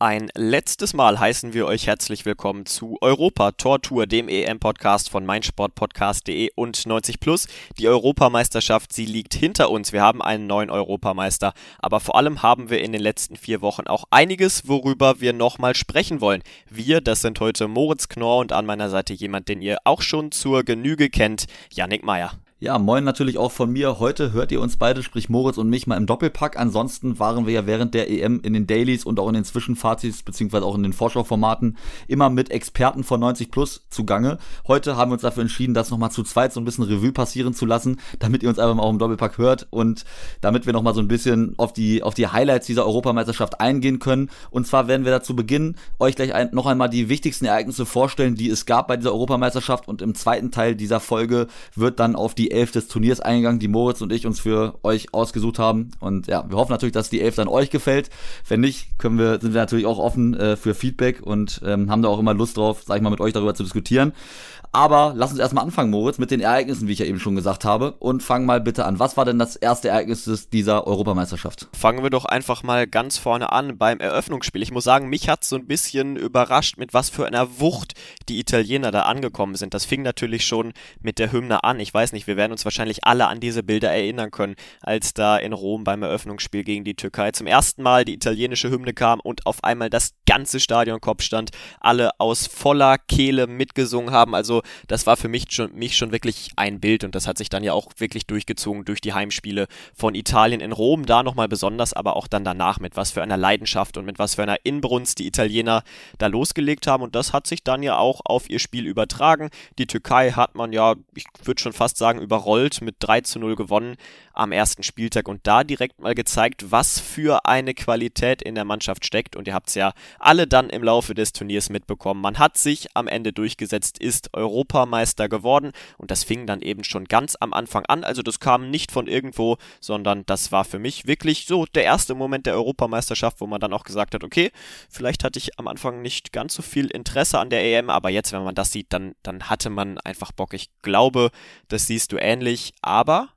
Ein letztes Mal heißen wir euch herzlich willkommen zu Europa Tor Tour, dem EM-Podcast von meinsportpodcast.de und 90 Plus. Die Europameisterschaft, sie liegt hinter uns. Wir haben einen neuen Europameister. Aber vor allem haben wir in den letzten vier Wochen auch einiges, worüber wir nochmal sprechen wollen. Wir, das sind heute Moritz Knorr und an meiner Seite jemand, den ihr auch schon zur Genüge kennt, Yannick Meyer. Ja, moin natürlich auch von mir. Heute hört ihr uns beide, sprich Moritz und mich, mal im Doppelpack. Ansonsten waren wir ja während der EM in den Dailies und auch in den Zwischenfazits, beziehungsweise auch in den Vorschauformaten, immer mit Experten von 90 Plus zugange. Heute haben wir uns dafür entschieden, das nochmal zu zweit so ein bisschen Revue passieren zu lassen, damit ihr uns einfach mal auch im Doppelpack hört und damit wir nochmal so ein bisschen auf die, auf die Highlights dieser Europameisterschaft eingehen können. Und zwar werden wir dazu beginnen, euch gleich ein, noch einmal die wichtigsten Ereignisse vorstellen, die es gab bei dieser Europameisterschaft. Und im zweiten Teil dieser Folge wird dann auf die die Elf des Turniers eingegangen, die Moritz und ich uns für euch ausgesucht haben. Und ja, wir hoffen natürlich, dass die Elf dann euch gefällt. Wenn nicht, können wir, sind wir natürlich auch offen äh, für Feedback und ähm, haben da auch immer Lust drauf, sag ich mal, mit euch darüber zu diskutieren. Aber lass uns erstmal anfangen, Moritz, mit den Ereignissen, wie ich ja eben schon gesagt habe. Und fang mal bitte an. Was war denn das erste Ereignis dieser Europameisterschaft? Fangen wir doch einfach mal ganz vorne an beim Eröffnungsspiel. Ich muss sagen, mich hat so ein bisschen überrascht, mit was für einer Wucht die Italiener da angekommen sind. Das fing natürlich schon mit der Hymne an. Ich weiß nicht, wir werden uns wahrscheinlich alle an diese Bilder erinnern können, als da in Rom beim Eröffnungsspiel gegen die Türkei zum ersten Mal die italienische Hymne kam und auf einmal das ganze Stadion Kopf stand, alle aus voller Kehle mitgesungen haben. Also das war für mich schon, mich schon wirklich ein Bild und das hat sich dann ja auch wirklich durchgezogen durch die Heimspiele von Italien in Rom, da nochmal besonders, aber auch dann danach mit was für einer Leidenschaft und mit was für einer Inbrunst die Italiener da losgelegt haben und das hat sich dann ja auch auf ihr Spiel übertragen. Die Türkei hat man ja, ich würde schon fast sagen, überrollt mit 3 zu 0 gewonnen am ersten Spieltag und da direkt mal gezeigt, was für eine Qualität in der Mannschaft steckt. Und ihr habt es ja alle dann im Laufe des Turniers mitbekommen. Man hat sich am Ende durchgesetzt, ist Europameister geworden und das fing dann eben schon ganz am Anfang an. Also das kam nicht von irgendwo, sondern das war für mich wirklich so der erste Moment der Europameisterschaft, wo man dann auch gesagt hat, okay, vielleicht hatte ich am Anfang nicht ganz so viel Interesse an der EM, aber jetzt, wenn man das sieht, dann, dann hatte man einfach Bock. Ich glaube, das siehst du ähnlich, aber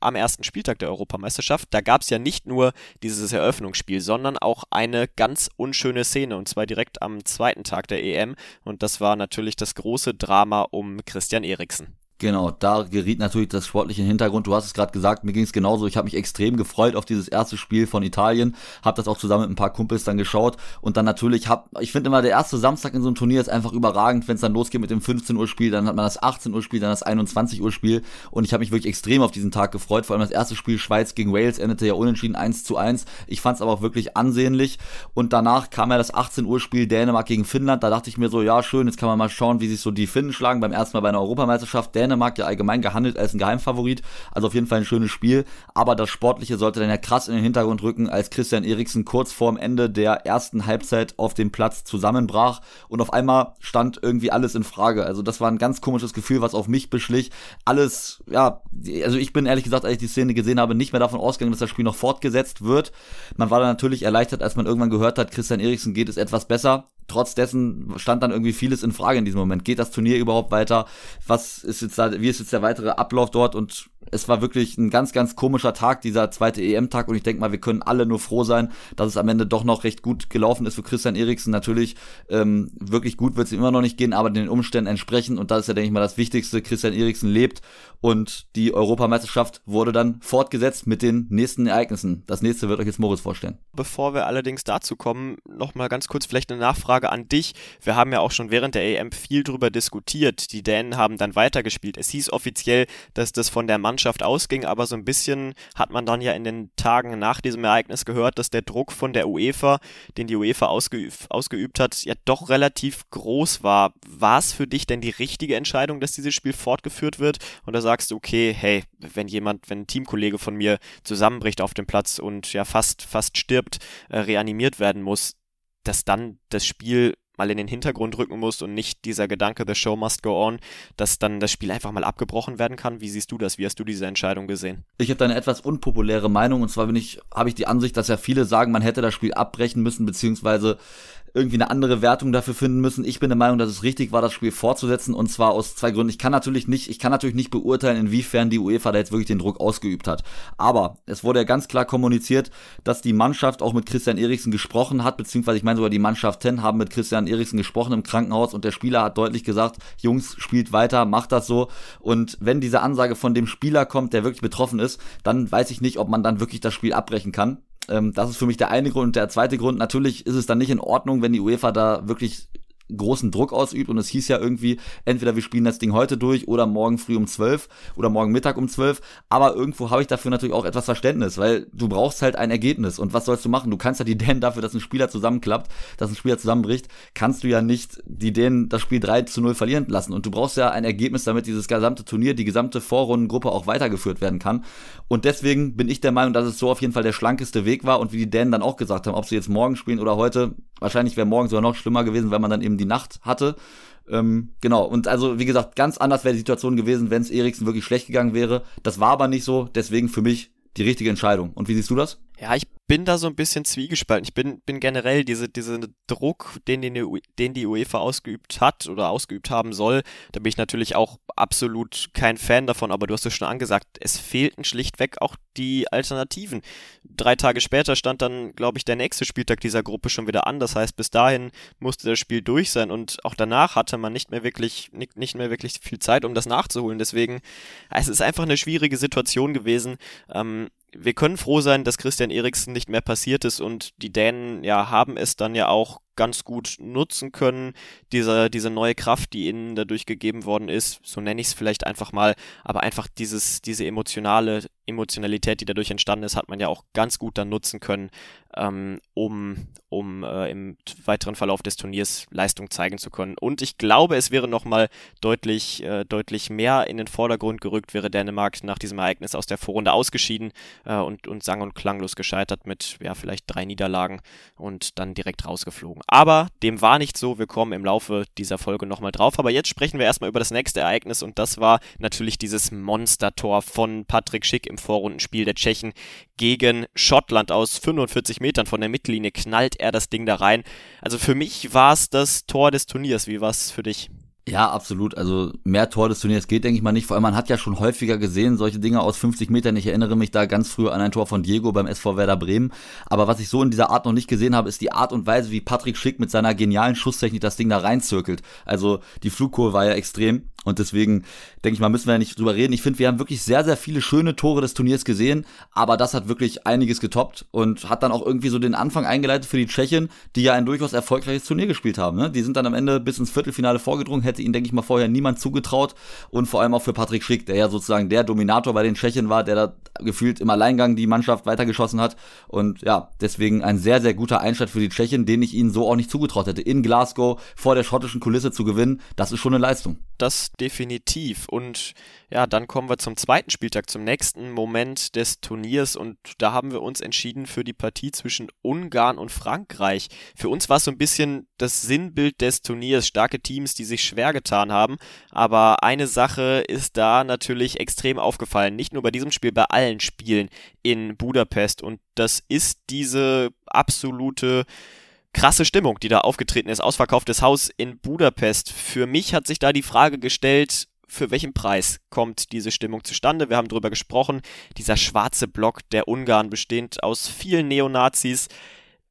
am ersten Spieltag der Europameisterschaft. Da gab es ja nicht nur dieses Eröffnungsspiel, sondern auch eine ganz unschöne Szene und zwar direkt am zweiten Tag der EM und das war natürlich das große Drama um Christian Eriksen. Genau, da geriet natürlich das sportliche Hintergrund. Du hast es gerade gesagt, mir ging es genauso. Ich habe mich extrem gefreut auf dieses erste Spiel von Italien, habe das auch zusammen mit ein paar Kumpels dann geschaut und dann natürlich hab, ich finde immer der erste Samstag in so einem Turnier ist einfach überragend, wenn es dann losgeht mit dem 15 Uhr Spiel, dann hat man das 18 Uhr Spiel, dann das 21 Uhr Spiel und ich habe mich wirklich extrem auf diesen Tag gefreut. Vor allem das erste Spiel Schweiz gegen Wales endete ja unentschieden 1 zu 1. Ich fand es aber auch wirklich ansehnlich und danach kam ja das 18 Uhr Spiel Dänemark gegen Finnland. Da dachte ich mir so, ja schön, jetzt kann man mal schauen, wie sich so die Finnen schlagen beim ersten Mal bei einer Europameisterschaft. Dänemark Dänemark ja allgemein gehandelt als ein Geheimfavorit. Also auf jeden Fall ein schönes Spiel. Aber das Sportliche sollte dann ja krass in den Hintergrund rücken, als Christian Eriksen kurz vorm Ende der ersten Halbzeit auf dem Platz zusammenbrach und auf einmal stand irgendwie alles in Frage. Also das war ein ganz komisches Gefühl, was auf mich beschlich. Alles, ja, also ich bin ehrlich gesagt, als ich die Szene gesehen habe, nicht mehr davon ausgegangen, dass das Spiel noch fortgesetzt wird. Man war dann natürlich erleichtert, als man irgendwann gehört hat, Christian Eriksen geht es etwas besser trotz dessen stand dann irgendwie vieles in Frage in diesem Moment. Geht das Turnier überhaupt weiter? Was ist jetzt da, wie ist jetzt der weitere Ablauf dort? Und es war wirklich ein ganz, ganz komischer Tag, dieser zweite EM-Tag. Und ich denke mal, wir können alle nur froh sein, dass es am Ende doch noch recht gut gelaufen ist für Christian Eriksen. Natürlich, ähm, wirklich gut wird es immer noch nicht gehen, aber den Umständen entsprechend. Und das ist ja, denke ich mal, das Wichtigste. Christian Eriksen lebt und die Europameisterschaft wurde dann fortgesetzt mit den nächsten Ereignissen. Das nächste wird euch jetzt Moritz vorstellen. Bevor wir allerdings dazu kommen, nochmal ganz kurz vielleicht eine Nachfrage an dich. Wir haben ja auch schon während der EM viel drüber diskutiert. Die Dänen haben dann weitergespielt. Es hieß offiziell, dass das von der Mannschaft Mannschaft ausging, aber so ein bisschen hat man dann ja in den Tagen nach diesem Ereignis gehört, dass der Druck von der UEFA, den die UEFA ausgeübt, ausgeübt hat, ja doch relativ groß war. War es für dich denn die richtige Entscheidung, dass dieses Spiel fortgeführt wird? Oder sagst du, okay, hey, wenn jemand, wenn ein Teamkollege von mir zusammenbricht auf dem Platz und ja fast, fast stirbt, äh, reanimiert werden muss, dass dann das Spiel mal in den Hintergrund rücken muss und nicht dieser Gedanke, the show must go on, dass dann das Spiel einfach mal abgebrochen werden kann. Wie siehst du das? Wie hast du diese Entscheidung gesehen? Ich habe da eine etwas unpopuläre Meinung und zwar ich, habe ich die Ansicht, dass ja viele sagen, man hätte das Spiel abbrechen müssen, beziehungsweise irgendwie eine andere Wertung dafür finden müssen. Ich bin der Meinung, dass es richtig war, das Spiel fortzusetzen und zwar aus zwei Gründen. Ich kann natürlich nicht, ich kann natürlich nicht beurteilen, inwiefern die UEFA da jetzt wirklich den Druck ausgeübt hat. Aber es wurde ja ganz klar kommuniziert, dass die Mannschaft auch mit Christian Eriksen gesprochen hat, beziehungsweise ich meine sogar die Mannschaft 10 haben mit Christian Eriksen gesprochen im Krankenhaus und der Spieler hat deutlich gesagt, Jungs, spielt weiter, macht das so. Und wenn diese Ansage von dem Spieler kommt, der wirklich betroffen ist, dann weiß ich nicht, ob man dann wirklich das Spiel abbrechen kann. Ähm, das ist für mich der eine Grund. Und der zweite Grund, natürlich ist es dann nicht in Ordnung, wenn die UEFA da wirklich großen Druck ausübt und es hieß ja irgendwie, entweder wir spielen das Ding heute durch oder morgen früh um 12 oder morgen Mittag um 12, aber irgendwo habe ich dafür natürlich auch etwas Verständnis, weil du brauchst halt ein Ergebnis. Und was sollst du machen? Du kannst ja die Dänen dafür, dass ein Spieler zusammenklappt, dass ein Spieler zusammenbricht, kannst du ja nicht die Dänen das Spiel 3 zu 0 verlieren lassen. Und du brauchst ja ein Ergebnis, damit dieses gesamte Turnier, die gesamte Vorrundengruppe auch weitergeführt werden kann. Und deswegen bin ich der Meinung, dass es so auf jeden Fall der schlankeste Weg war und wie die Dänen dann auch gesagt haben, ob sie jetzt morgen spielen oder heute, wahrscheinlich wäre morgen sogar noch schlimmer gewesen, wenn man dann eben die Nacht hatte. Ähm, genau, und also wie gesagt, ganz anders wäre die Situation gewesen, wenn es Eriksen wirklich schlecht gegangen wäre. Das war aber nicht so, deswegen für mich die richtige Entscheidung. Und wie siehst du das? Ja, ich bin da so ein bisschen zwiegespalten. Ich bin, bin generell diese, diese Druck, den, den, den die UEFA ausgeübt hat oder ausgeübt haben soll, da bin ich natürlich auch absolut kein Fan davon, aber du hast es schon angesagt, es fehlten schlichtweg auch die Alternativen. Drei Tage später stand dann, glaube ich, der nächste Spieltag dieser Gruppe schon wieder an. Das heißt, bis dahin musste das Spiel durch sein und auch danach hatte man nicht mehr wirklich, nicht, nicht mehr wirklich viel Zeit, um das nachzuholen. Deswegen, es ist einfach eine schwierige Situation gewesen. Ähm, wir können froh sein, dass Christian Eriksen nicht mehr passiert ist und die Dänen ja haben es dann ja auch ganz gut nutzen können, diese, diese neue Kraft, die ihnen dadurch gegeben worden ist, so nenne ich es vielleicht einfach mal, aber einfach dieses, diese emotionale Emotionalität, die dadurch entstanden ist, hat man ja auch ganz gut dann nutzen können, ähm, um, um äh, im weiteren Verlauf des Turniers Leistung zeigen zu können. Und ich glaube, es wäre nochmal deutlich, äh, deutlich mehr in den Vordergrund gerückt, wäre Dänemark nach diesem Ereignis aus der Vorrunde ausgeschieden äh, und, und sang- und klanglos gescheitert mit ja, vielleicht drei Niederlagen und dann direkt rausgeflogen. Aber dem war nicht so. Wir kommen im Laufe dieser Folge nochmal drauf. Aber jetzt sprechen wir erstmal über das nächste Ereignis und das war natürlich dieses Monstertor von Patrick Schick im Vorrundenspiel der Tschechen gegen Schottland aus 45 Metern von der Mittellinie knallt er das Ding da rein. Also für mich war es das Tor des Turniers. Wie war es für dich? Ja, absolut. Also mehr Tor des Turniers geht, denke ich mal, nicht. Vor allem, man hat ja schon häufiger gesehen, solche Dinge aus 50 Metern. Ich erinnere mich da ganz früh an ein Tor von Diego beim SV Werder Bremen. Aber was ich so in dieser Art noch nicht gesehen habe, ist die Art und Weise, wie Patrick Schick mit seiner genialen Schusstechnik das Ding da reinzirkelt. Also die Flugkurve war ja extrem. Und deswegen denke ich mal, müssen wir ja nicht drüber reden. Ich finde, wir haben wirklich sehr, sehr viele schöne Tore des Turniers gesehen, aber das hat wirklich einiges getoppt und hat dann auch irgendwie so den Anfang eingeleitet für die Tschechen, die ja ein durchaus erfolgreiches Turnier gespielt haben. Ne? Die sind dann am Ende bis ins Viertelfinale vorgedrungen, hätte ihnen, denke ich mal, vorher niemand zugetraut und vor allem auch für Patrick Schick, der ja sozusagen der Dominator bei den Tschechen war, der da gefühlt im Alleingang die Mannschaft weitergeschossen hat und ja, deswegen ein sehr, sehr guter Einstand für die Tschechen, den ich ihnen so auch nicht zugetraut hätte. In Glasgow vor der schottischen Kulisse zu gewinnen, das ist schon eine Leistung. Das definitiv. Und ja, dann kommen wir zum zweiten Spieltag, zum nächsten Moment des Turniers. Und da haben wir uns entschieden für die Partie zwischen Ungarn und Frankreich. Für uns war es so ein bisschen das Sinnbild des Turniers. Starke Teams, die sich schwer getan haben. Aber eine Sache ist da natürlich extrem aufgefallen. Nicht nur bei diesem Spiel, bei allen Spielen in Budapest. Und das ist diese absolute krasse Stimmung, die da aufgetreten ist. Ausverkauftes Haus in Budapest. Für mich hat sich da die Frage gestellt, für welchen Preis kommt diese Stimmung zustande? Wir haben darüber gesprochen. Dieser schwarze Block der Ungarn bestehend aus vielen Neonazis.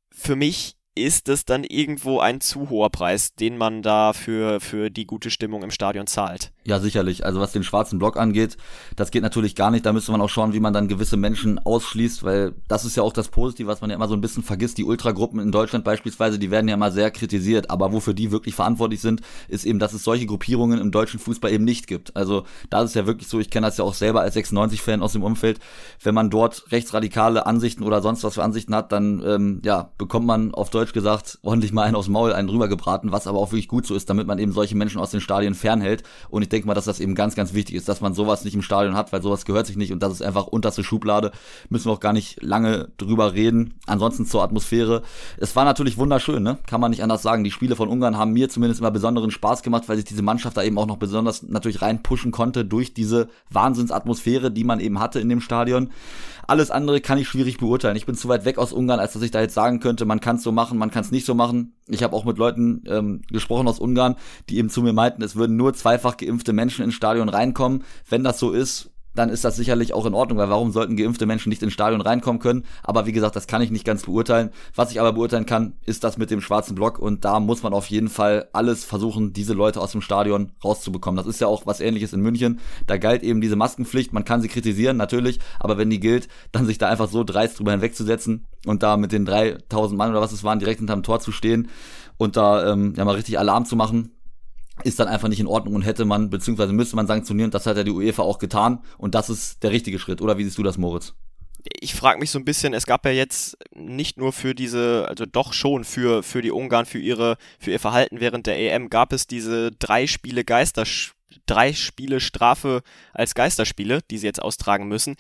Für mich ist es dann irgendwo ein zu hoher Preis, den man da für, für die gute Stimmung im Stadion zahlt. Ja, sicherlich. Also was den schwarzen Block angeht, das geht natürlich gar nicht. Da müsste man auch schauen, wie man dann gewisse Menschen ausschließt, weil das ist ja auch das Positive, was man ja immer so ein bisschen vergisst. Die Ultragruppen in Deutschland beispielsweise, die werden ja immer sehr kritisiert. Aber wofür die wirklich verantwortlich sind, ist eben, dass es solche Gruppierungen im deutschen Fußball eben nicht gibt. Also da ist es ja wirklich so, ich kenne das ja auch selber als 96-Fan aus dem Umfeld. Wenn man dort rechtsradikale Ansichten oder sonst was für Ansichten hat, dann ähm, ja, bekommt man auf Deutsch gesagt ordentlich mal einen aus dem Maul, einen rübergebraten, was aber auch wirklich gut so ist, damit man eben solche Menschen aus den Stadien fernhält. Und ich denke mal, dass das eben ganz, ganz wichtig ist, dass man sowas nicht im Stadion hat, weil sowas gehört sich nicht und das ist einfach unterste Schublade. Müssen wir auch gar nicht lange drüber reden. Ansonsten zur Atmosphäre. Es war natürlich wunderschön, ne? Kann man nicht anders sagen. Die Spiele von Ungarn haben mir zumindest immer besonderen Spaß gemacht, weil sich diese Mannschaft da eben auch noch besonders natürlich reinpushen konnte durch diese Wahnsinnsatmosphäre, die man eben hatte in dem Stadion. Alles andere kann ich schwierig beurteilen. Ich bin zu weit weg aus Ungarn, als dass ich da jetzt sagen könnte, man kann es so machen, man kann es nicht so machen. Ich habe auch mit Leuten ähm, gesprochen aus Ungarn, die eben zu mir meinten, es würden nur zweifach geimpfte Menschen ins Stadion reinkommen. Wenn das so ist, dann ist das sicherlich auch in Ordnung, weil warum sollten geimpfte Menschen nicht ins Stadion reinkommen können? Aber wie gesagt, das kann ich nicht ganz beurteilen. Was ich aber beurteilen kann, ist das mit dem schwarzen Block und da muss man auf jeden Fall alles versuchen, diese Leute aus dem Stadion rauszubekommen. Das ist ja auch was ähnliches in München. Da galt eben diese Maskenpflicht. Man kann sie kritisieren, natürlich, aber wenn die gilt, dann sich da einfach so dreist drüber hinwegzusetzen und da mit den 3000 Mann oder was es waren, direkt hinterm Tor zu stehen und da ähm, ja mal richtig Alarm zu machen, ist dann einfach nicht in Ordnung und hätte man, beziehungsweise müsste man sanktionieren, das hat ja die UEFA auch getan und das ist der richtige Schritt. Oder wie siehst du das, Moritz? ich frage mich so ein bisschen, es gab ja jetzt nicht nur für diese, also doch schon für, für die Ungarn, für ihre, für ihr Verhalten während der EM, gab es diese drei Spiele Geister, drei Spiele Strafe als Geisterspiele, die sie jetzt austragen müssen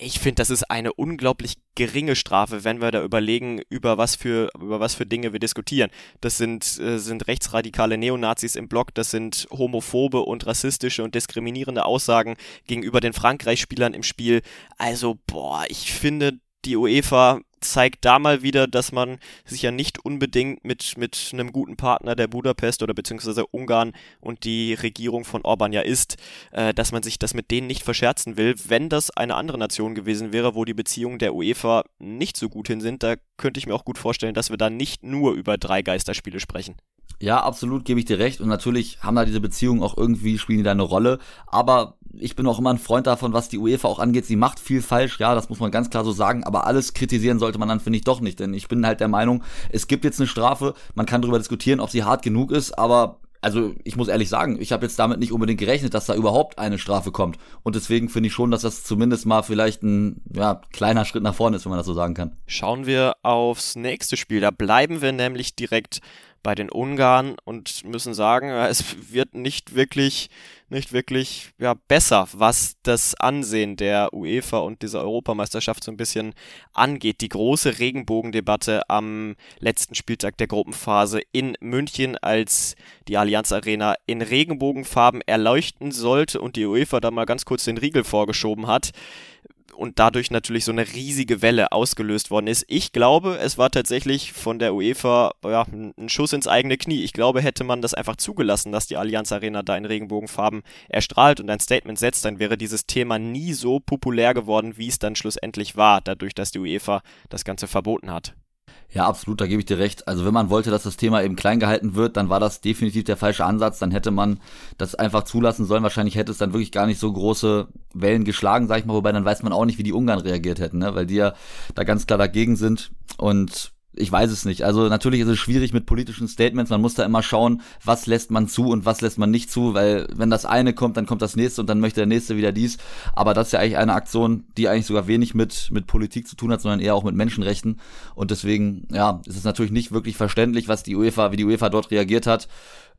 ich finde, das ist eine unglaublich geringe Strafe, wenn wir da überlegen, über was für, über was für Dinge wir diskutieren. Das sind, äh, sind rechtsradikale Neonazis im Block, das sind homophobe und rassistische und diskriminierende Aussagen gegenüber den Frankreich-Spielern im Spiel. Also, boah, ich finde, die UEFA zeigt da mal wieder, dass man sich ja nicht unbedingt mit, mit einem guten Partner der Budapest oder beziehungsweise Ungarn und die Regierung von Orban ja ist, äh, dass man sich das mit denen nicht verscherzen will. Wenn das eine andere Nation gewesen wäre, wo die Beziehungen der UEFA nicht so gut hin sind, da könnte ich mir auch gut vorstellen, dass wir da nicht nur über drei Geisterspiele sprechen. Ja, absolut, gebe ich dir recht. Und natürlich haben da diese Beziehungen auch irgendwie, spielen die da eine Rolle. Aber ich bin auch immer ein Freund davon, was die UEFA auch angeht. Sie macht viel falsch, ja, das muss man ganz klar so sagen. Aber alles kritisieren sollte man dann, finde ich, doch nicht. Denn ich bin halt der Meinung, es gibt jetzt eine Strafe. Man kann darüber diskutieren, ob sie hart genug ist. Aber also ich muss ehrlich sagen, ich habe jetzt damit nicht unbedingt gerechnet, dass da überhaupt eine Strafe kommt. Und deswegen finde ich schon, dass das zumindest mal vielleicht ein ja, kleiner Schritt nach vorne ist, wenn man das so sagen kann. Schauen wir aufs nächste Spiel. Da bleiben wir nämlich direkt bei den Ungarn und müssen sagen, es wird nicht wirklich, nicht wirklich ja, besser, was das Ansehen der UEFA und dieser Europameisterschaft so ein bisschen angeht. Die große Regenbogendebatte am letzten Spieltag der Gruppenphase in München, als die Allianz Arena in Regenbogenfarben erleuchten sollte und die UEFA da mal ganz kurz den Riegel vorgeschoben hat und dadurch natürlich so eine riesige Welle ausgelöst worden ist. Ich glaube, es war tatsächlich von der UEFA ja, ein Schuss ins eigene Knie. Ich glaube, hätte man das einfach zugelassen, dass die Allianz Arena da in Regenbogenfarben erstrahlt und ein Statement setzt, dann wäre dieses Thema nie so populär geworden, wie es dann schlussendlich war, dadurch, dass die UEFA das Ganze verboten hat. Ja, absolut, da gebe ich dir recht. Also wenn man wollte, dass das Thema eben klein gehalten wird, dann war das definitiv der falsche Ansatz. Dann hätte man das einfach zulassen sollen. Wahrscheinlich hätte es dann wirklich gar nicht so große Wellen geschlagen, sag ich mal. Wobei dann weiß man auch nicht, wie die Ungarn reagiert hätten, ne? weil die ja da ganz klar dagegen sind. Und ich weiß es nicht. Also natürlich ist es schwierig mit politischen Statements. Man muss da immer schauen, was lässt man zu und was lässt man nicht zu, weil wenn das eine kommt, dann kommt das nächste und dann möchte der nächste wieder dies. Aber das ist ja eigentlich eine Aktion, die eigentlich sogar wenig mit, mit Politik zu tun hat, sondern eher auch mit Menschenrechten. Und deswegen, ja, ist es natürlich nicht wirklich verständlich, was die UEFA, wie die UEFA dort reagiert hat.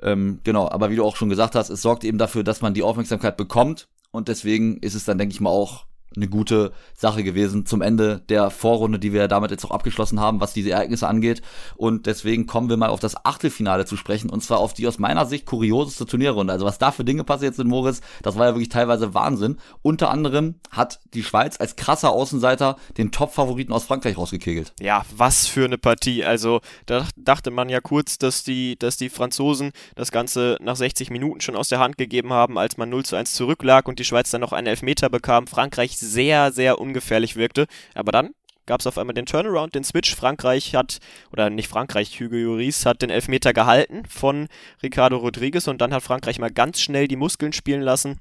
Ähm, genau, aber wie du auch schon gesagt hast, es sorgt eben dafür, dass man die Aufmerksamkeit bekommt. Und deswegen ist es dann, denke ich mal, auch eine gute Sache gewesen zum Ende der Vorrunde, die wir damit jetzt auch abgeschlossen haben, was diese Ereignisse angeht. Und deswegen kommen wir mal auf das Achtelfinale zu sprechen und zwar auf die aus meiner Sicht kurioseste Turnierrunde. Also was da für Dinge passiert sind, Moritz, das war ja wirklich teilweise Wahnsinn. Unter anderem hat die Schweiz als krasser Außenseiter den Top-Favoriten aus Frankreich rausgekegelt. Ja, was für eine Partie. Also da dachte man ja kurz, dass die, dass die Franzosen das Ganze nach 60 Minuten schon aus der Hand gegeben haben, als man 0 zu 1 zurücklag und die Schweiz dann noch einen Elfmeter bekam. Frankreich sehr, sehr ungefährlich wirkte. Aber dann gab es auf einmal den Turnaround, den Switch. Frankreich hat, oder nicht Frankreich, Hugo Lloris hat den Elfmeter gehalten von Ricardo Rodriguez und dann hat Frankreich mal ganz schnell die Muskeln spielen lassen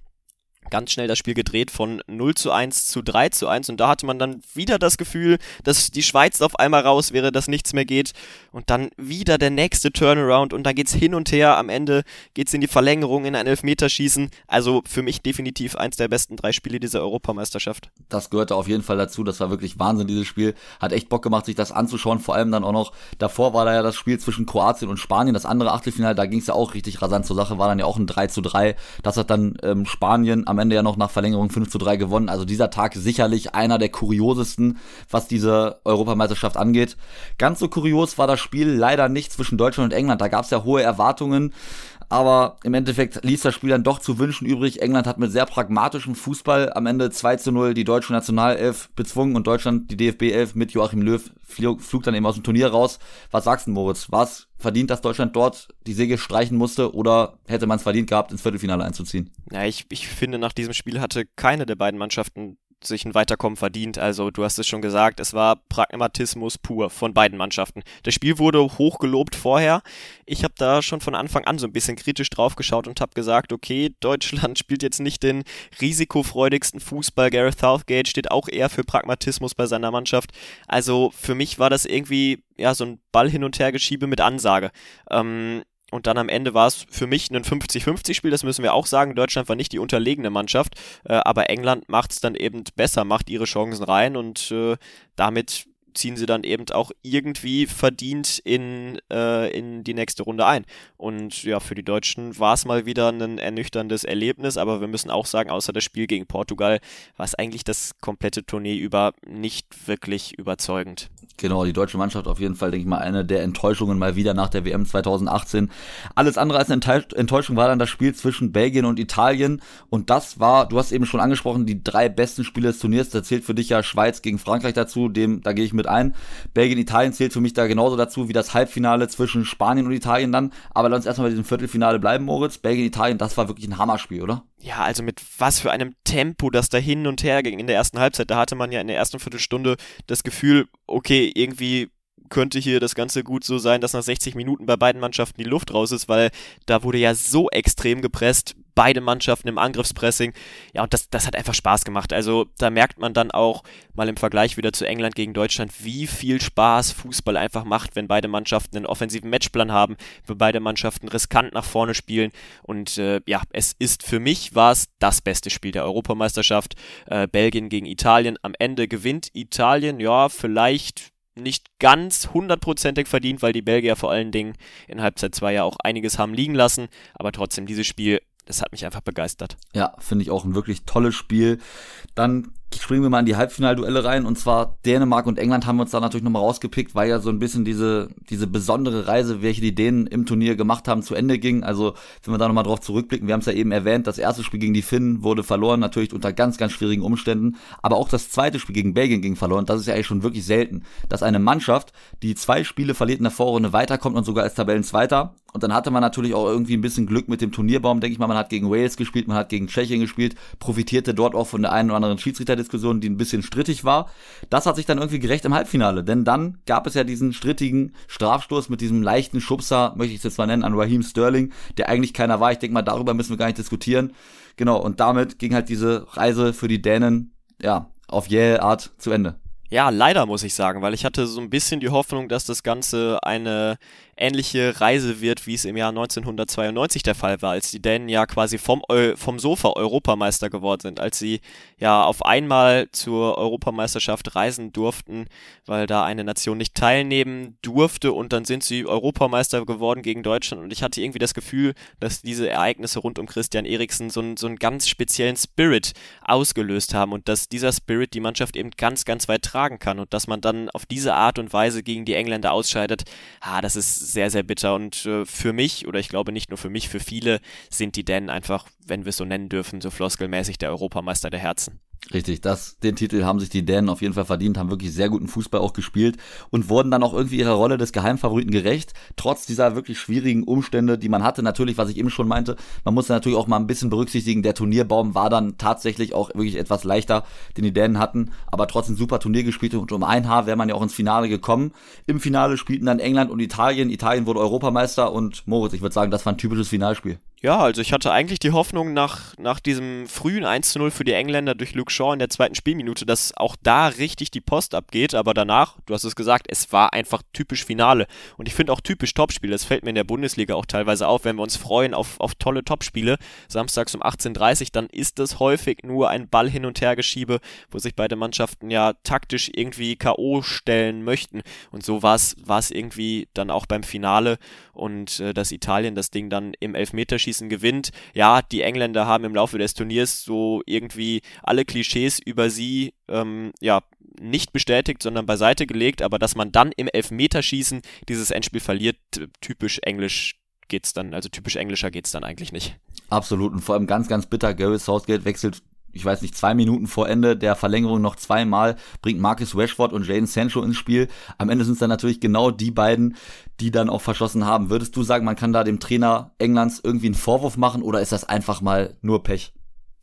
ganz schnell das Spiel gedreht von 0 zu 1 zu 3 zu 1 und da hatte man dann wieder das Gefühl, dass die Schweiz auf einmal raus wäre, dass nichts mehr geht. Und dann wieder der nächste Turnaround. Und da geht's hin und her, am Ende geht's in die Verlängerung, in ein Elfmeterschießen, also für mich definitiv eins der besten drei Spiele dieser Europameisterschaft. Das gehörte auf jeden Fall dazu, das war wirklich Wahnsinn, dieses Spiel, hat echt Bock gemacht, sich das anzuschauen, vor allem dann auch noch, davor war da ja das Spiel zwischen Kroatien und Spanien, das andere Achtelfinale, da ging's ja auch richtig rasant zur Sache, war dann ja auch ein 3 zu 3, das hat dann ähm, Spanien am Ende ja noch nach Verlängerung 5 zu 3 gewonnen. Also dieser Tag sicherlich einer der kuriosesten, was diese Europameisterschaft angeht. Ganz so kurios war das Spiel leider nicht zwischen Deutschland und England. Da gab es ja hohe Erwartungen. Aber im Endeffekt ließ das Spiel dann doch zu wünschen übrig. England hat mit sehr pragmatischem Fußball am Ende 2 zu 0 die deutsche Nationalelf bezwungen und Deutschland die DFB 11 mit Joachim Löw flog, dann eben aus dem Turnier raus. Was sagst du, Moritz? War es verdient, dass Deutschland dort die Säge streichen musste oder hätte man es verdient gehabt, ins Viertelfinale einzuziehen? Ja, ich, ich finde, nach diesem Spiel hatte keine der beiden Mannschaften sich ein Weiterkommen verdient. Also du hast es schon gesagt, es war Pragmatismus pur von beiden Mannschaften. Das Spiel wurde hochgelobt vorher. Ich habe da schon von Anfang an so ein bisschen kritisch drauf geschaut und habe gesagt, okay, Deutschland spielt jetzt nicht den risikofreudigsten Fußball. Gareth Southgate steht auch eher für Pragmatismus bei seiner Mannschaft. Also für mich war das irgendwie ja so ein Ball hin und her geschiebe mit Ansage. Ähm, und dann am Ende war es für mich ein 50-50-Spiel, das müssen wir auch sagen. Deutschland war nicht die unterlegene Mannschaft, äh, aber England macht es dann eben besser, macht ihre Chancen rein und äh, damit ziehen sie dann eben auch irgendwie verdient in, äh, in die nächste Runde ein. Und ja, für die Deutschen war es mal wieder ein ernüchterndes Erlebnis, aber wir müssen auch sagen, außer das Spiel gegen Portugal war es eigentlich das komplette Tournee über nicht wirklich überzeugend. Genau, die deutsche Mannschaft auf jeden Fall, denke ich mal, eine der Enttäuschungen mal wieder nach der WM 2018. Alles andere als eine Enttäuschung war dann das Spiel zwischen Belgien und Italien. Und das war, du hast eben schon angesprochen, die drei besten Spiele des Turniers. Da zählt für dich ja Schweiz gegen Frankreich dazu. Dem, da gehe ich mit ein. Belgien, Italien zählt für mich da genauso dazu wie das Halbfinale zwischen Spanien und Italien dann. Aber lass uns erstmal bei diesem Viertelfinale bleiben, Moritz. Belgien, Italien, das war wirklich ein Hammerspiel, oder? Ja, also mit was für einem Tempo das da hin und her ging in der ersten Halbzeit. Da hatte man ja in der ersten Viertelstunde das Gefühl, okay, irgendwie könnte hier das Ganze gut so sein, dass nach 60 Minuten bei beiden Mannschaften die Luft raus ist, weil da wurde ja so extrem gepresst, beide Mannschaften im Angriffspressing. Ja, und das, das hat einfach Spaß gemacht. Also da merkt man dann auch mal im Vergleich wieder zu England gegen Deutschland, wie viel Spaß Fußball einfach macht, wenn beide Mannschaften einen offensiven Matchplan haben, wenn beide Mannschaften riskant nach vorne spielen. Und äh, ja, es ist für mich war es das beste Spiel der Europameisterschaft. Äh, Belgien gegen Italien. Am Ende gewinnt Italien, ja, vielleicht nicht ganz hundertprozentig verdient, weil die Belgier vor allen Dingen in Halbzeit 2 ja auch einiges haben liegen lassen. Aber trotzdem, dieses Spiel, das hat mich einfach begeistert. Ja, finde ich auch ein wirklich tolles Spiel. Dann springen wir mal in die Halbfinalduelle rein und zwar Dänemark und England haben wir uns da natürlich nochmal rausgepickt, weil ja so ein bisschen diese, diese besondere Reise, welche die Dänen im Turnier gemacht haben, zu Ende ging. Also wenn wir da nochmal drauf zurückblicken, wir haben es ja eben erwähnt, das erste Spiel gegen die Finnen wurde verloren, natürlich unter ganz, ganz schwierigen Umständen, aber auch das zweite Spiel gegen Belgien ging verloren. Das ist ja eigentlich schon wirklich selten, dass eine Mannschaft, die zwei Spiele verliert in der Vorrunde, weiterkommt und sogar als Tabellenzweiter. Und dann hatte man natürlich auch irgendwie ein bisschen Glück mit dem Turnierbaum, denke ich mal. Man hat gegen Wales gespielt, man hat gegen Tschechien gespielt, profitierte dort auch von der einen oder anderen Schiedsrichter Diskussion, die ein bisschen strittig war. Das hat sich dann irgendwie gerecht im Halbfinale, denn dann gab es ja diesen strittigen Strafstoß mit diesem leichten Schubser, möchte ich es jetzt mal nennen, an Raheem Sterling, der eigentlich keiner war. Ich denke mal, darüber müssen wir gar nicht diskutieren. Genau, und damit ging halt diese Reise für die Dänen, ja, auf jähe Art zu Ende. Ja, leider muss ich sagen, weil ich hatte so ein bisschen die Hoffnung, dass das Ganze eine ähnliche Reise wird, wie es im Jahr 1992 der Fall war, als die Dänen ja quasi vom, vom Sofa Europameister geworden sind, als sie ja auf einmal zur Europameisterschaft reisen durften, weil da eine Nation nicht teilnehmen durfte und dann sind sie Europameister geworden gegen Deutschland. Und ich hatte irgendwie das Gefühl, dass diese Ereignisse rund um Christian Eriksen so, so einen ganz speziellen Spirit ausgelöst haben und dass dieser Spirit die Mannschaft eben ganz, ganz weit tragen kann und dass man dann auf diese Art und Weise gegen die Engländer ausscheidet, ah, das ist sehr, sehr bitter. Und äh, für mich, oder ich glaube nicht nur für mich, für viele sind die Dänen einfach, wenn wir es so nennen dürfen, so floskelmäßig der Europameister der Herzen. Richtig, das, den Titel haben sich die Dänen auf jeden Fall verdient, haben wirklich sehr guten Fußball auch gespielt und wurden dann auch irgendwie ihrer Rolle des Geheimfavoriten gerecht, trotz dieser wirklich schwierigen Umstände, die man hatte. Natürlich, was ich eben schon meinte, man muss natürlich auch mal ein bisschen berücksichtigen, der Turnierbaum war dann tatsächlich auch wirklich etwas leichter, den die Dänen hatten, aber trotzdem super Turnier gespielt und um ein Haar wäre man ja auch ins Finale gekommen. Im Finale spielten dann England und Italien. Italien wurde Europameister und Moritz, ich würde sagen, das war ein typisches Finalspiel. Ja, also ich hatte eigentlich die Hoffnung nach, nach diesem frühen 1-0 für die Engländer durch Luke Shaw in der zweiten Spielminute, dass auch da richtig die Post abgeht, aber danach, du hast es gesagt, es war einfach typisch Finale. Und ich finde auch typisch Topspiele, das fällt mir in der Bundesliga auch teilweise auf, wenn wir uns freuen auf, auf tolle Topspiele, samstags um 18.30 Uhr, dann ist es häufig nur ein Ball hin und her geschiebe, wo sich beide Mannschaften ja taktisch irgendwie K.O. stellen möchten. Und so war es irgendwie dann auch beim Finale und äh, dass Italien das Ding dann im Elfmeterschießen gewinnt. Ja, die Engländer haben im Laufe des Turniers so irgendwie alle Klischees über sie ähm, ja nicht bestätigt, sondern beiseite gelegt, aber dass man dann im Elfmeterschießen dieses Endspiel verliert, typisch englisch geht's dann, also typisch englischer geht's dann eigentlich nicht. Absolut und vor allem ganz, ganz bitter. Gary Southgate wechselt ich weiß nicht, zwei Minuten vor Ende der Verlängerung noch zweimal, bringt Marcus Rashford und Jaden Sancho ins Spiel. Am Ende sind es dann natürlich genau die beiden, die dann auch verschossen haben. Würdest du sagen, man kann da dem Trainer Englands irgendwie einen Vorwurf machen oder ist das einfach mal nur Pech?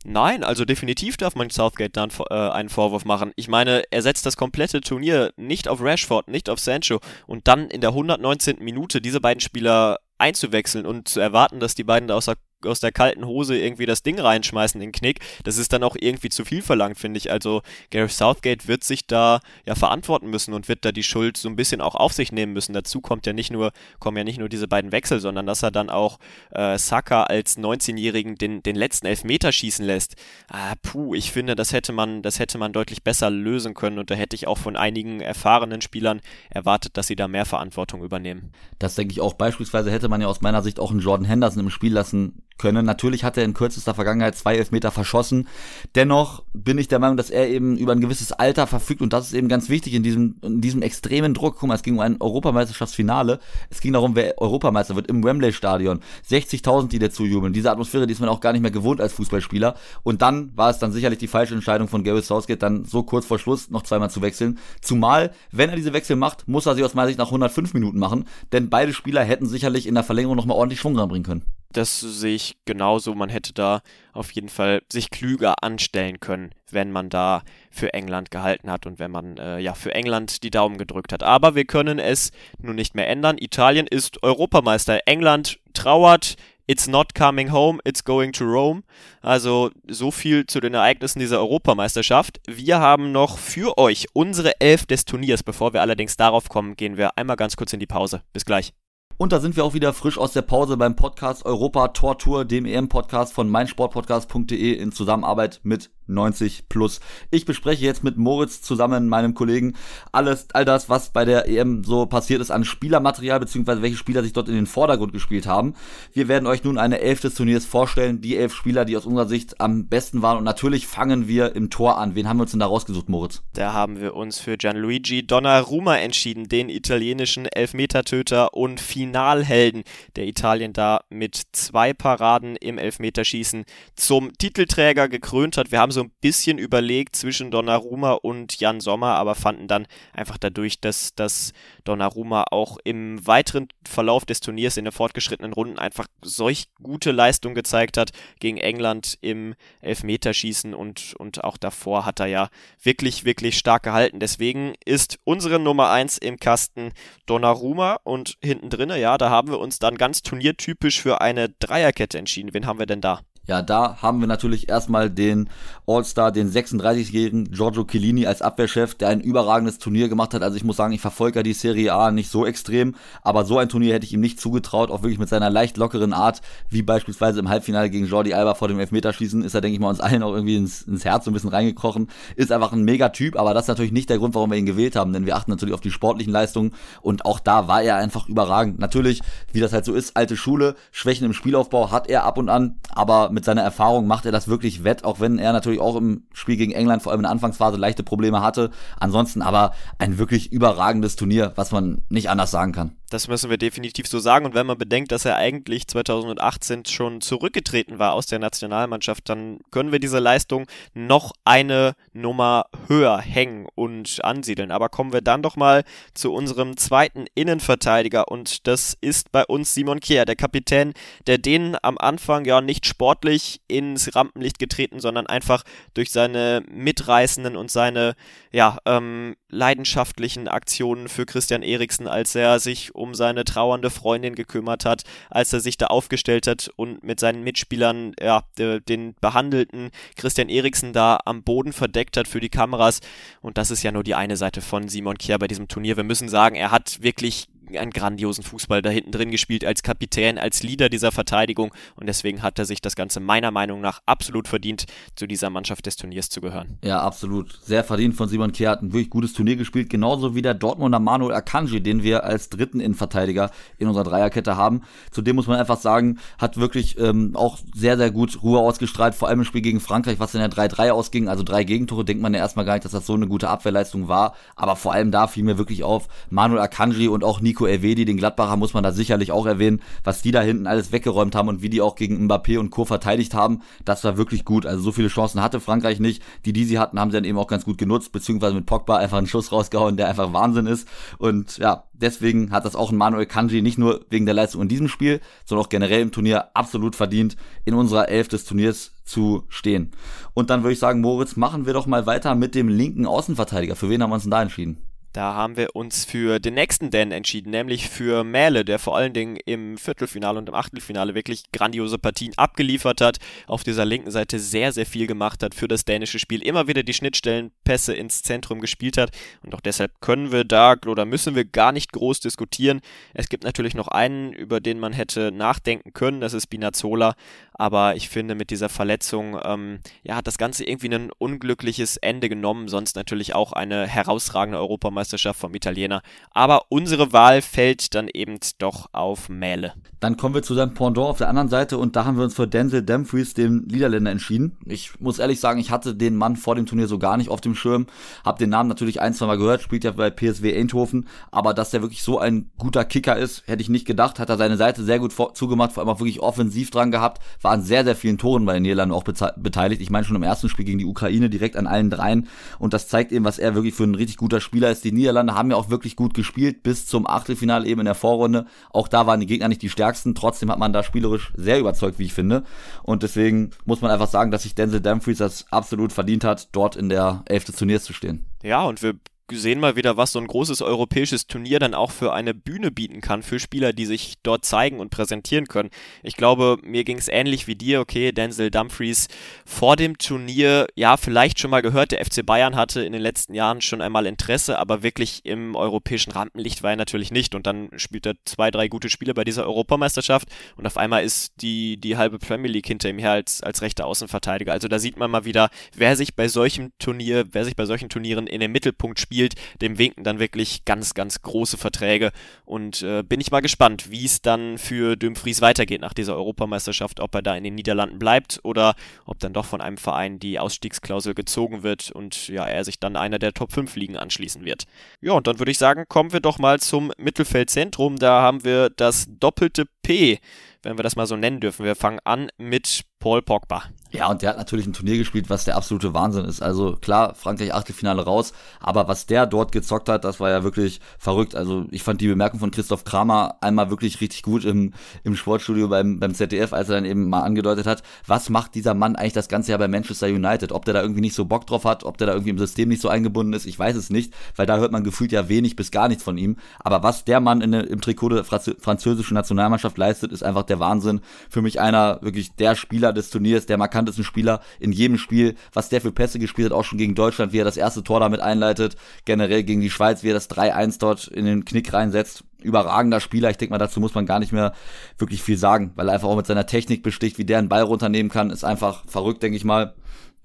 Nein, also definitiv darf man Southgate dann äh, einen Vorwurf machen. Ich meine, er setzt das komplette Turnier nicht auf Rashford, nicht auf Sancho und dann in der 119. Minute diese beiden Spieler einzuwechseln und zu erwarten, dass die beiden da aus der aus der kalten Hose irgendwie das Ding reinschmeißen in den Knick, das ist dann auch irgendwie zu viel verlangt, finde ich. Also Gareth Southgate wird sich da ja verantworten müssen und wird da die Schuld so ein bisschen auch auf sich nehmen müssen. Dazu kommt ja nicht nur, kommen ja nicht nur diese beiden Wechsel, sondern dass er dann auch äh, Saka als 19-Jährigen den, den letzten Elfmeter schießen lässt. Ah, puh, ich finde, das hätte man, das hätte man deutlich besser lösen können und da hätte ich auch von einigen erfahrenen Spielern erwartet, dass sie da mehr Verantwortung übernehmen. Das denke ich auch. Beispielsweise hätte man ja aus meiner Sicht auch einen Jordan Henderson im Spiel lassen können. Natürlich hat er in kürzester Vergangenheit zwei Elfmeter verschossen. Dennoch bin ich der Meinung, dass er eben über ein gewisses Alter verfügt und das ist eben ganz wichtig in diesem, in diesem extremen Druck. Guck mal, es ging um ein Europameisterschaftsfinale. Es ging darum, wer Europameister wird im Wembley Stadion. 60.000, die dazu jubeln. Diese Atmosphäre, die ist man auch gar nicht mehr gewohnt als Fußballspieler. Und dann war es dann sicherlich die falsche Entscheidung von Gareth Southgate, dann so kurz vor Schluss noch zweimal zu wechseln. Zumal, wenn er diese Wechsel macht, muss er sie aus meiner Sicht nach 105 Minuten machen, denn beide Spieler hätten sicherlich in der Verlängerung nochmal ordentlich Schwung ranbringen können. Das sehe ich genauso. Man hätte da auf jeden Fall sich klüger anstellen können, wenn man da für England gehalten hat und wenn man äh, ja für England die Daumen gedrückt hat. Aber wir können es nun nicht mehr ändern. Italien ist Europameister. England trauert. It's not coming home, it's going to Rome. Also so viel zu den Ereignissen dieser Europameisterschaft. Wir haben noch für euch unsere Elf des Turniers. Bevor wir allerdings darauf kommen, gehen wir einmal ganz kurz in die Pause. Bis gleich. Und da sind wir auch wieder frisch aus der Pause beim Podcast Europa Tor Tour, dem EM-Podcast von meinsportpodcast.de in Zusammenarbeit mit 90 plus. Ich bespreche jetzt mit Moritz zusammen, meinem Kollegen, alles, all das, was bei der EM so passiert ist an Spielermaterial, beziehungsweise welche Spieler sich dort in den Vordergrund gespielt haben. Wir werden euch nun eine Elf des Turniers vorstellen, die elf Spieler, die aus unserer Sicht am besten waren. Und natürlich fangen wir im Tor an. Wen haben wir uns denn da rausgesucht, Moritz? Da haben wir uns für Gianluigi Donnarumma entschieden, den italienischen Elfmetertöter und Finalhelden, der Italien da mit zwei Paraden im Elfmeterschießen zum Titelträger gekrönt hat. Wir haben so ein bisschen überlegt zwischen Donnarumma und Jan Sommer, aber fanden dann einfach dadurch, dass, dass Donnarumma auch im weiteren Verlauf des Turniers in den fortgeschrittenen Runden einfach solch gute Leistung gezeigt hat gegen England im Elfmeterschießen und, und auch davor hat er ja wirklich, wirklich stark gehalten. Deswegen ist unsere Nummer 1 im Kasten Donnarumma und hinten drinne, ja, da haben wir uns dann ganz turniertypisch für eine Dreierkette entschieden. Wen haben wir denn da? Ja, da haben wir natürlich erstmal den All-Star, den 36-jährigen Giorgio Chiellini als Abwehrchef, der ein überragendes Turnier gemacht hat. Also ich muss sagen, ich verfolge ja die Serie A nicht so extrem, aber so ein Turnier hätte ich ihm nicht zugetraut, auch wirklich mit seiner leicht lockeren Art, wie beispielsweise im Halbfinale gegen Jordi Alba vor dem Elfmeterschießen, ist er, denke ich mal, uns allen auch irgendwie ins, ins Herz so ein bisschen reingekrochen. Ist einfach ein mega Typ, aber das ist natürlich nicht der Grund, warum wir ihn gewählt haben, denn wir achten natürlich auf die sportlichen Leistungen und auch da war er einfach überragend. Natürlich, wie das halt so ist, alte Schule, Schwächen im Spielaufbau hat er ab und an, aber mit seiner Erfahrung macht er das wirklich wett, auch wenn er natürlich auch im Spiel gegen England vor allem in der Anfangsphase leichte Probleme hatte. Ansonsten aber ein wirklich überragendes Turnier, was man nicht anders sagen kann. Das müssen wir definitiv so sagen. Und wenn man bedenkt, dass er eigentlich 2018 schon zurückgetreten war aus der Nationalmannschaft, dann können wir diese Leistung noch eine Nummer höher hängen und ansiedeln. Aber kommen wir dann doch mal zu unserem zweiten Innenverteidiger. Und das ist bei uns Simon Kier, der Kapitän, der den am Anfang ja nicht sportlich ins Rampenlicht getreten, sondern einfach durch seine mitreißenden und seine ja, ähm, leidenschaftlichen Aktionen für Christian Eriksen, als er sich um seine trauernde Freundin gekümmert hat, als er sich da aufgestellt hat und mit seinen Mitspielern ja, den behandelten Christian Eriksen da am Boden verdeckt hat für die Kameras. Und das ist ja nur die eine Seite von Simon Kier bei diesem Turnier. Wir müssen sagen, er hat wirklich einen grandiosen Fußball da hinten drin gespielt, als Kapitän, als Leader dieser Verteidigung und deswegen hat er sich das Ganze meiner Meinung nach absolut verdient, zu dieser Mannschaft des Turniers zu gehören. Ja, absolut. Sehr verdient von Simon Kehr, hat ein wirklich gutes Turnier gespielt, genauso wie der Dortmunder Manuel Akanji, den wir als dritten Innenverteidiger in unserer Dreierkette haben. Zudem muss man einfach sagen, hat wirklich ähm, auch sehr, sehr gut Ruhe ausgestrahlt, vor allem im Spiel gegen Frankreich, was in der 3-3 ausging, also drei Gegentore, denkt man ja erstmal gar nicht, dass das so eine gute Abwehrleistung war, aber vor allem da fiel mir wirklich auf, Manuel Akanji und auch Nico Nico Elvedi, den Gladbacher, muss man da sicherlich auch erwähnen, was die da hinten alles weggeräumt haben und wie die auch gegen Mbappé und Co. verteidigt haben, das war wirklich gut. Also so viele Chancen hatte Frankreich nicht. Die, die sie hatten, haben sie dann eben auch ganz gut genutzt, beziehungsweise mit Pogba einfach einen Schuss rausgehauen, der einfach Wahnsinn ist. Und ja, deswegen hat das auch ein Manuel Kanji nicht nur wegen der Leistung in diesem Spiel, sondern auch generell im Turnier absolut verdient, in unserer Elf des Turniers zu stehen. Und dann würde ich sagen, Moritz, machen wir doch mal weiter mit dem linken Außenverteidiger. Für wen haben wir uns denn da entschieden? Da haben wir uns für den nächsten Dan entschieden, nämlich für Mähle, der vor allen Dingen im Viertelfinale und im Achtelfinale wirklich grandiose Partien abgeliefert hat, auf dieser linken Seite sehr, sehr viel gemacht hat für das dänische Spiel, immer wieder die Schnittstellenpässe ins Zentrum gespielt hat und auch deshalb können wir da oder müssen wir gar nicht groß diskutieren. Es gibt natürlich noch einen, über den man hätte nachdenken können, das ist Binazzola, aber ich finde mit dieser Verletzung, ähm, ja, hat das Ganze irgendwie ein unglückliches Ende genommen, sonst natürlich auch eine herausragende Europameisterschaft Weltmeisterschaft vom Italiener. Aber unsere Wahl fällt dann eben doch auf Mähle. Dann kommen wir zu seinem Pendant auf der anderen Seite und da haben wir uns für Denzel Dumfries, dem Niederländer, entschieden. Ich muss ehrlich sagen, ich hatte den Mann vor dem Turnier so gar nicht auf dem Schirm. Hab den Namen natürlich ein, zwei Mal gehört, spielt ja bei PSW Eindhoven, aber dass der wirklich so ein guter Kicker ist, hätte ich nicht gedacht. Hat er seine Seite sehr gut vor zugemacht, vor allem auch wirklich offensiv dran gehabt, war an sehr, sehr vielen Toren bei den Niederlanden auch beteiligt. Ich meine schon im ersten Spiel gegen die Ukraine direkt an allen dreien und das zeigt eben, was er wirklich für ein richtig guter Spieler ist. Die Niederlande haben ja auch wirklich gut gespielt bis zum Achtelfinale eben in der Vorrunde. Auch da waren die Gegner nicht die stärksten. Trotzdem hat man da spielerisch sehr überzeugt, wie ich finde. Und deswegen muss man einfach sagen, dass sich Denzel Dumfries das absolut verdient hat, dort in der Elf des Turniers zu stehen. Ja, und wir sehen mal wieder, was so ein großes europäisches Turnier dann auch für eine Bühne bieten kann, für Spieler, die sich dort zeigen und präsentieren können. Ich glaube, mir ging es ähnlich wie dir, okay, Denzel Dumfries vor dem Turnier, ja, vielleicht schon mal gehört, der FC Bayern hatte in den letzten Jahren schon einmal Interesse, aber wirklich im europäischen Rampenlicht war er natürlich nicht. Und dann spielt er zwei, drei gute Spiele bei dieser Europameisterschaft und auf einmal ist die, die halbe Premier League hinter ihm her als, als rechter Außenverteidiger. Also da sieht man mal wieder, wer sich bei solchem Turnier, wer sich bei solchen Turnieren in den Mittelpunkt spielt, spielt, dem winken dann wirklich ganz, ganz große Verträge. Und äh, bin ich mal gespannt, wie es dann für Dumfries weitergeht nach dieser Europameisterschaft, ob er da in den Niederlanden bleibt oder ob dann doch von einem Verein die Ausstiegsklausel gezogen wird und ja, er sich dann einer der Top 5 Ligen anschließen wird. Ja, und dann würde ich sagen, kommen wir doch mal zum Mittelfeldzentrum. Da haben wir das doppelte P, wenn wir das mal so nennen dürfen. Wir fangen an mit Paul Pogba. Ja, und der hat natürlich ein Turnier gespielt, was der absolute Wahnsinn ist. Also klar, Frankreich Achtelfinale raus, aber was der dort gezockt hat, das war ja wirklich verrückt. Also ich fand die Bemerkung von Christoph Kramer einmal wirklich richtig gut im, im Sportstudio beim, beim ZDF, als er dann eben mal angedeutet hat, was macht dieser Mann eigentlich das ganze Jahr bei Manchester United? Ob der da irgendwie nicht so Bock drauf hat, ob der da irgendwie im System nicht so eingebunden ist, ich weiß es nicht, weil da hört man gefühlt ja wenig bis gar nichts von ihm. Aber was der Mann in, im Trikot der französischen Nationalmannschaft leistet, ist einfach der Wahnsinn. Für mich einer wirklich der Spieler des Turniers, der markantesten Spieler in jedem Spiel, was der für Pässe gespielt hat, auch schon gegen Deutschland, wie er das erste Tor damit einleitet, generell gegen die Schweiz, wie er das 3-1 dort in den Knick reinsetzt. Überragender Spieler, ich denke mal, dazu muss man gar nicht mehr wirklich viel sagen, weil er einfach auch mit seiner Technik besticht, wie der einen Ball runternehmen kann, ist einfach verrückt, denke ich mal.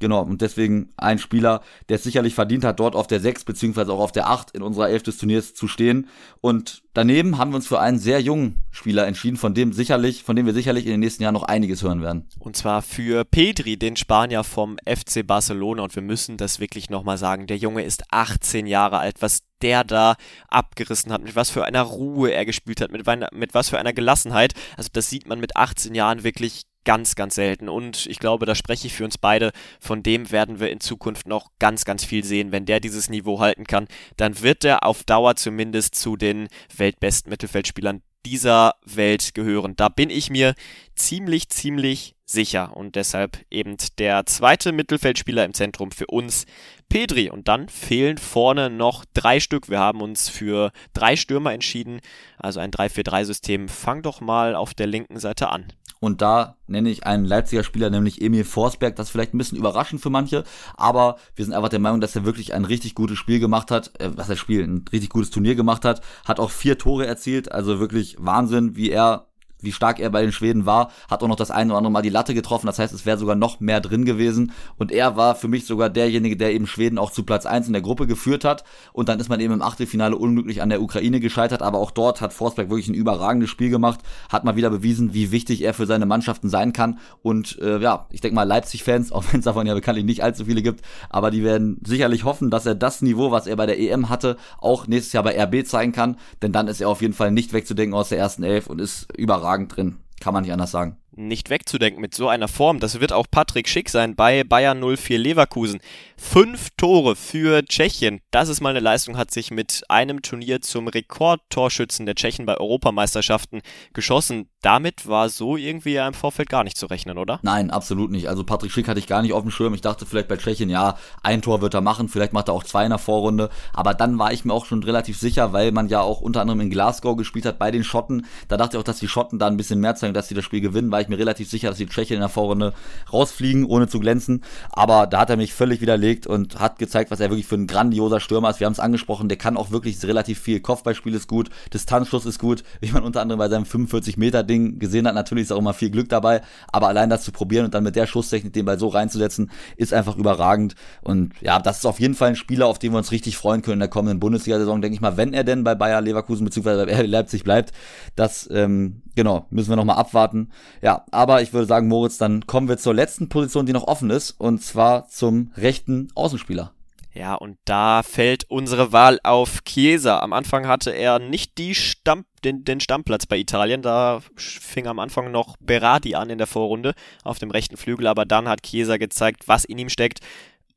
Genau, und deswegen ein Spieler, der es sicherlich verdient hat, dort auf der 6 beziehungsweise auch auf der 8 in unserer 11 des Turniers zu stehen. Und daneben haben wir uns für einen sehr jungen Spieler entschieden, von dem sicherlich, von dem wir sicherlich in den nächsten Jahren noch einiges hören werden. Und zwar für Pedri, den Spanier vom FC Barcelona. Und wir müssen das wirklich nochmal sagen. Der Junge ist 18 Jahre alt. Was der da abgerissen hat, mit was für einer Ruhe er gespielt hat, mit, mit was für einer Gelassenheit. Also das sieht man mit 18 Jahren wirklich ganz, ganz selten. Und ich glaube, da spreche ich für uns beide. Von dem werden wir in Zukunft noch ganz, ganz viel sehen. Wenn der dieses Niveau halten kann, dann wird er auf Dauer zumindest zu den weltbesten Mittelfeldspielern dieser Welt gehören. Da bin ich mir ziemlich, ziemlich sicher. Und deshalb eben der zweite Mittelfeldspieler im Zentrum für uns, Pedri. Und dann fehlen vorne noch drei Stück. Wir haben uns für drei Stürmer entschieden. Also ein 3-4-3-System. Fang doch mal auf der linken Seite an. Und da nenne ich einen Leipziger Spieler, nämlich Emil Forsberg. Das ist vielleicht ein bisschen überraschend für manche, aber wir sind einfach der Meinung, dass er wirklich ein richtig gutes Spiel gemacht hat, äh, was er Spiel, ein richtig gutes Turnier gemacht hat, hat auch vier Tore erzielt, also wirklich Wahnsinn, wie er wie stark er bei den Schweden war, hat auch noch das eine oder andere Mal die Latte getroffen. Das heißt, es wäre sogar noch mehr drin gewesen. Und er war für mich sogar derjenige, der eben Schweden auch zu Platz eins in der Gruppe geführt hat. Und dann ist man eben im Achtelfinale unglücklich an der Ukraine gescheitert. Aber auch dort hat Forsberg wirklich ein überragendes Spiel gemacht, hat mal wieder bewiesen, wie wichtig er für seine Mannschaften sein kann. Und äh, ja, ich denke mal, Leipzig-Fans, auch wenn es davon ja bekanntlich nicht allzu viele gibt, aber die werden sicherlich hoffen, dass er das Niveau, was er bei der EM hatte, auch nächstes Jahr bei RB zeigen kann. Denn dann ist er auf jeden Fall nicht wegzudenken aus der ersten Elf und ist überragend drin. Kann man nicht anders sagen nicht wegzudenken mit so einer Form. Das wird auch Patrick Schick sein bei Bayern 04 Leverkusen. Fünf Tore für Tschechien. Das ist mal eine Leistung, hat sich mit einem Turnier zum Rekordtorschützen der Tschechen bei Europameisterschaften geschossen. Damit war so irgendwie ja im Vorfeld gar nicht zu rechnen, oder? Nein, absolut nicht. Also Patrick Schick hatte ich gar nicht auf dem Schirm. Ich dachte vielleicht bei Tschechien, ja, ein Tor wird er machen, vielleicht macht er auch zwei in der Vorrunde. Aber dann war ich mir auch schon relativ sicher, weil man ja auch unter anderem in Glasgow gespielt hat bei den Schotten. Da dachte ich auch, dass die Schotten da ein bisschen mehr zeigen, dass sie das Spiel gewinnen, ich mir relativ sicher, dass die Tschechen in der Vorrunde rausfliegen, ohne zu glänzen. Aber da hat er mich völlig widerlegt und hat gezeigt, was er wirklich für ein grandioser Stürmer ist. Wir haben es angesprochen, der kann auch wirklich relativ viel. Kopfballspiel ist gut, Distanzschuss ist gut, wie man unter anderem bei seinem 45-Meter-Ding gesehen hat. Natürlich ist auch immer viel Glück dabei, aber allein das zu probieren und dann mit der Schusstechnik den Ball so reinzusetzen, ist einfach überragend. Und ja, das ist auf jeden Fall ein Spieler, auf den wir uns richtig freuen können in der kommenden Bundesliga-Saison, denke ich mal, wenn er denn bei Bayer Leverkusen bzw. bei Leipzig bleibt. Das ähm, genau, müssen wir nochmal abwarten. Ja, aber ich würde sagen, Moritz, dann kommen wir zur letzten Position, die noch offen ist, und zwar zum rechten Außenspieler. Ja, und da fällt unsere Wahl auf Chiesa. Am Anfang hatte er nicht die Stamm, den, den Stammplatz bei Italien. Da fing am Anfang noch Berardi an in der Vorrunde auf dem rechten Flügel, aber dann hat Chiesa gezeigt, was in ihm steckt.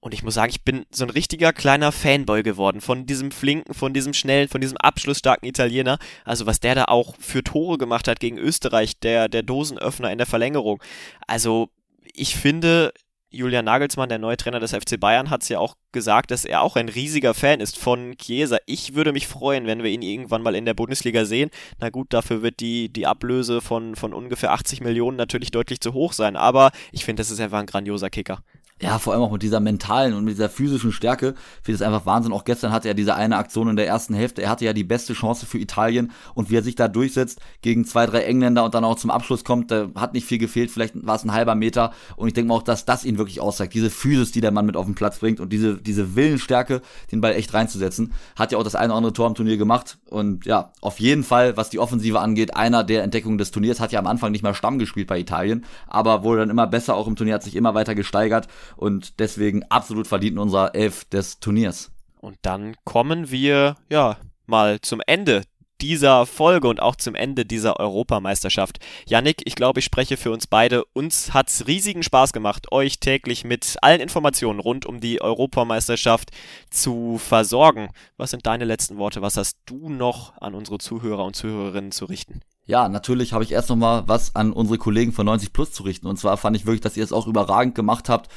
Und ich muss sagen, ich bin so ein richtiger kleiner Fanboy geworden von diesem flinken, von diesem schnellen, von diesem abschlussstarken Italiener. Also was der da auch für Tore gemacht hat gegen Österreich, der, der Dosenöffner in der Verlängerung. Also ich finde, Julian Nagelsmann, der neue Trainer des FC Bayern, hat es ja auch gesagt, dass er auch ein riesiger Fan ist von Chiesa. Ich würde mich freuen, wenn wir ihn irgendwann mal in der Bundesliga sehen. Na gut, dafür wird die, die Ablöse von, von ungefähr 80 Millionen natürlich deutlich zu hoch sein. Aber ich finde, das ist einfach ein grandioser Kicker ja, vor allem auch mit dieser mentalen und mit dieser physischen Stärke, finde ich einfach Wahnsinn. Auch gestern hatte er diese eine Aktion in der ersten Hälfte. Er hatte ja die beste Chance für Italien und wie er sich da durchsetzt gegen zwei, drei Engländer und dann auch zum Abschluss kommt, da hat nicht viel gefehlt. Vielleicht war es ein halber Meter und ich denke mal auch, dass das ihn wirklich auszeigt. Diese Physis, die der Mann mit auf den Platz bringt und diese, diese Willensstärke, den Ball echt reinzusetzen. Hat ja auch das eine oder andere Tor im Turnier gemacht und ja, auf jeden Fall, was die Offensive angeht, einer der Entdeckungen des Turniers, hat ja am Anfang nicht mal Stamm gespielt bei Italien, aber wurde dann immer besser auch im Turnier, hat sich immer weiter gesteigert und deswegen absolut verdient in unserer Elf des Turniers. Und dann kommen wir, ja, mal zum Ende dieser Folge und auch zum Ende dieser Europameisterschaft. Yannick, ich glaube, ich spreche für uns beide. Uns hat es riesigen Spaß gemacht, euch täglich mit allen Informationen rund um die Europameisterschaft zu versorgen. Was sind deine letzten Worte? Was hast du noch an unsere Zuhörer und Zuhörerinnen zu richten? Ja, natürlich habe ich erst noch mal was an unsere Kollegen von 90 Plus zu richten. Und zwar fand ich wirklich, dass ihr es auch überragend gemacht habt.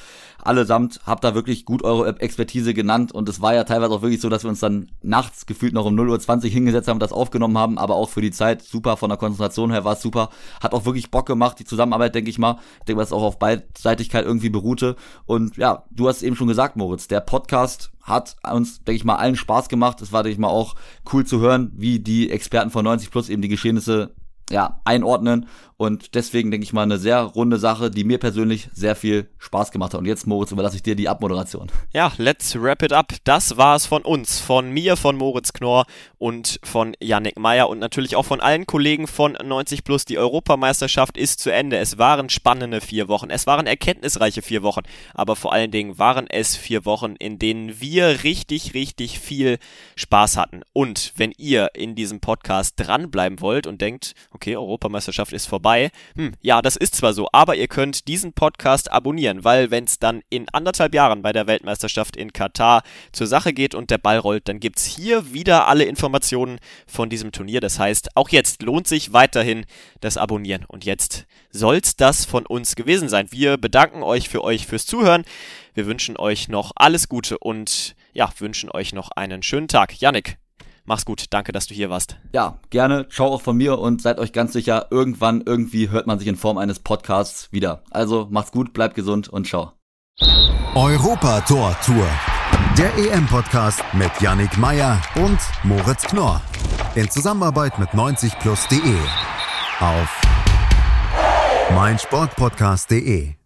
Allesamt habt da wirklich gut eure Expertise genannt. Und es war ja teilweise auch wirklich so, dass wir uns dann nachts gefühlt noch um 0.20 Uhr hingesetzt haben und das aufgenommen haben. Aber auch für die Zeit super, von der Konzentration her war es super. Hat auch wirklich Bock gemacht, die Zusammenarbeit, denke ich mal. Ich denke, was auch auf Beidseitigkeit irgendwie beruhte. Und ja, du hast eben schon gesagt, Moritz, der Podcast hat uns, denke ich mal, allen Spaß gemacht. Es war, denke ich mal, auch cool zu hören, wie die Experten von 90 Plus eben die Geschehnisse ja, einordnen und deswegen denke ich mal eine sehr runde Sache, die mir persönlich sehr viel Spaß gemacht hat. Und jetzt, Moritz, überlasse ich dir die Abmoderation. Ja, let's wrap it up. Das war es von uns, von mir, von Moritz Knorr und von Yannick Meyer und natürlich auch von allen Kollegen von 90 Plus. Die Europameisterschaft ist zu Ende. Es waren spannende vier Wochen. Es waren erkenntnisreiche vier Wochen. Aber vor allen Dingen waren es vier Wochen, in denen wir richtig, richtig viel Spaß hatten. Und wenn ihr in diesem Podcast dranbleiben wollt und denkt, okay, Europameisterschaft ist vorbei, vorbei. Hm, ja, das ist zwar so, aber ihr könnt diesen Podcast abonnieren, weil wenn es dann in anderthalb Jahren bei der Weltmeisterschaft in Katar zur Sache geht und der Ball rollt, dann gibt es hier wieder alle Informationen von diesem Turnier. Das heißt, auch jetzt lohnt sich weiterhin das Abonnieren. Und jetzt soll's das von uns gewesen sein. Wir bedanken euch für euch fürs Zuhören. Wir wünschen euch noch alles Gute und ja, wünschen euch noch einen schönen Tag. Yannick, Mach's gut, danke, dass du hier warst. Ja, gerne. Ciao auch von mir und seid euch ganz sicher, irgendwann, irgendwie hört man sich in Form eines Podcasts wieder. Also macht's gut, bleibt gesund und ciao. Europa Tor Tour. Der EM-Podcast mit Yannick Meyer und Moritz Knorr. In Zusammenarbeit mit 90plus.de. Auf meinsportpodcast.de